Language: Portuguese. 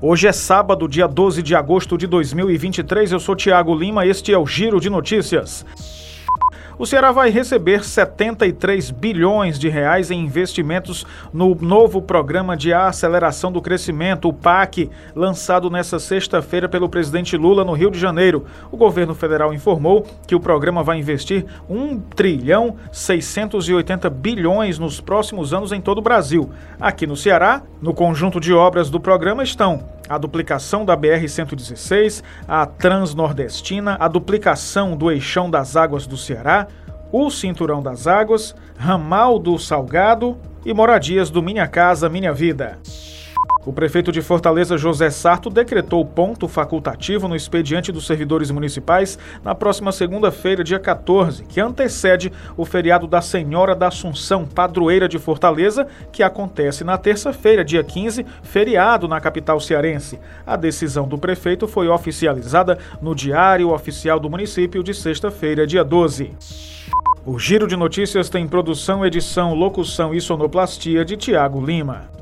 Hoje é sábado, dia 12 de agosto de 2023. Eu sou Tiago Lima, este é o Giro de Notícias. O Ceará vai receber 73 bilhões de reais em investimentos no novo programa de aceleração do crescimento, o PAC, lançado nesta sexta-feira pelo presidente Lula no Rio de Janeiro. O governo federal informou que o programa vai investir 1 trilhão 680 bilhões nos próximos anos em todo o Brasil. Aqui no Ceará, no conjunto de obras do programa estão a duplicação da BR-116, a Transnordestina, a duplicação do Eixão das Águas do Ceará, o Cinturão das Águas, Ramal do Salgado e moradias do Minha Casa Minha Vida. O prefeito de Fortaleza, José Sarto, decretou ponto facultativo no expediente dos servidores municipais na próxima segunda-feira, dia 14, que antecede o feriado da Senhora da Assunção, padroeira de Fortaleza, que acontece na terça-feira, dia 15, feriado na capital cearense. A decisão do prefeito foi oficializada no Diário Oficial do Município de sexta-feira, dia 12. O Giro de Notícias tem produção, edição, locução e sonoplastia de Tiago Lima.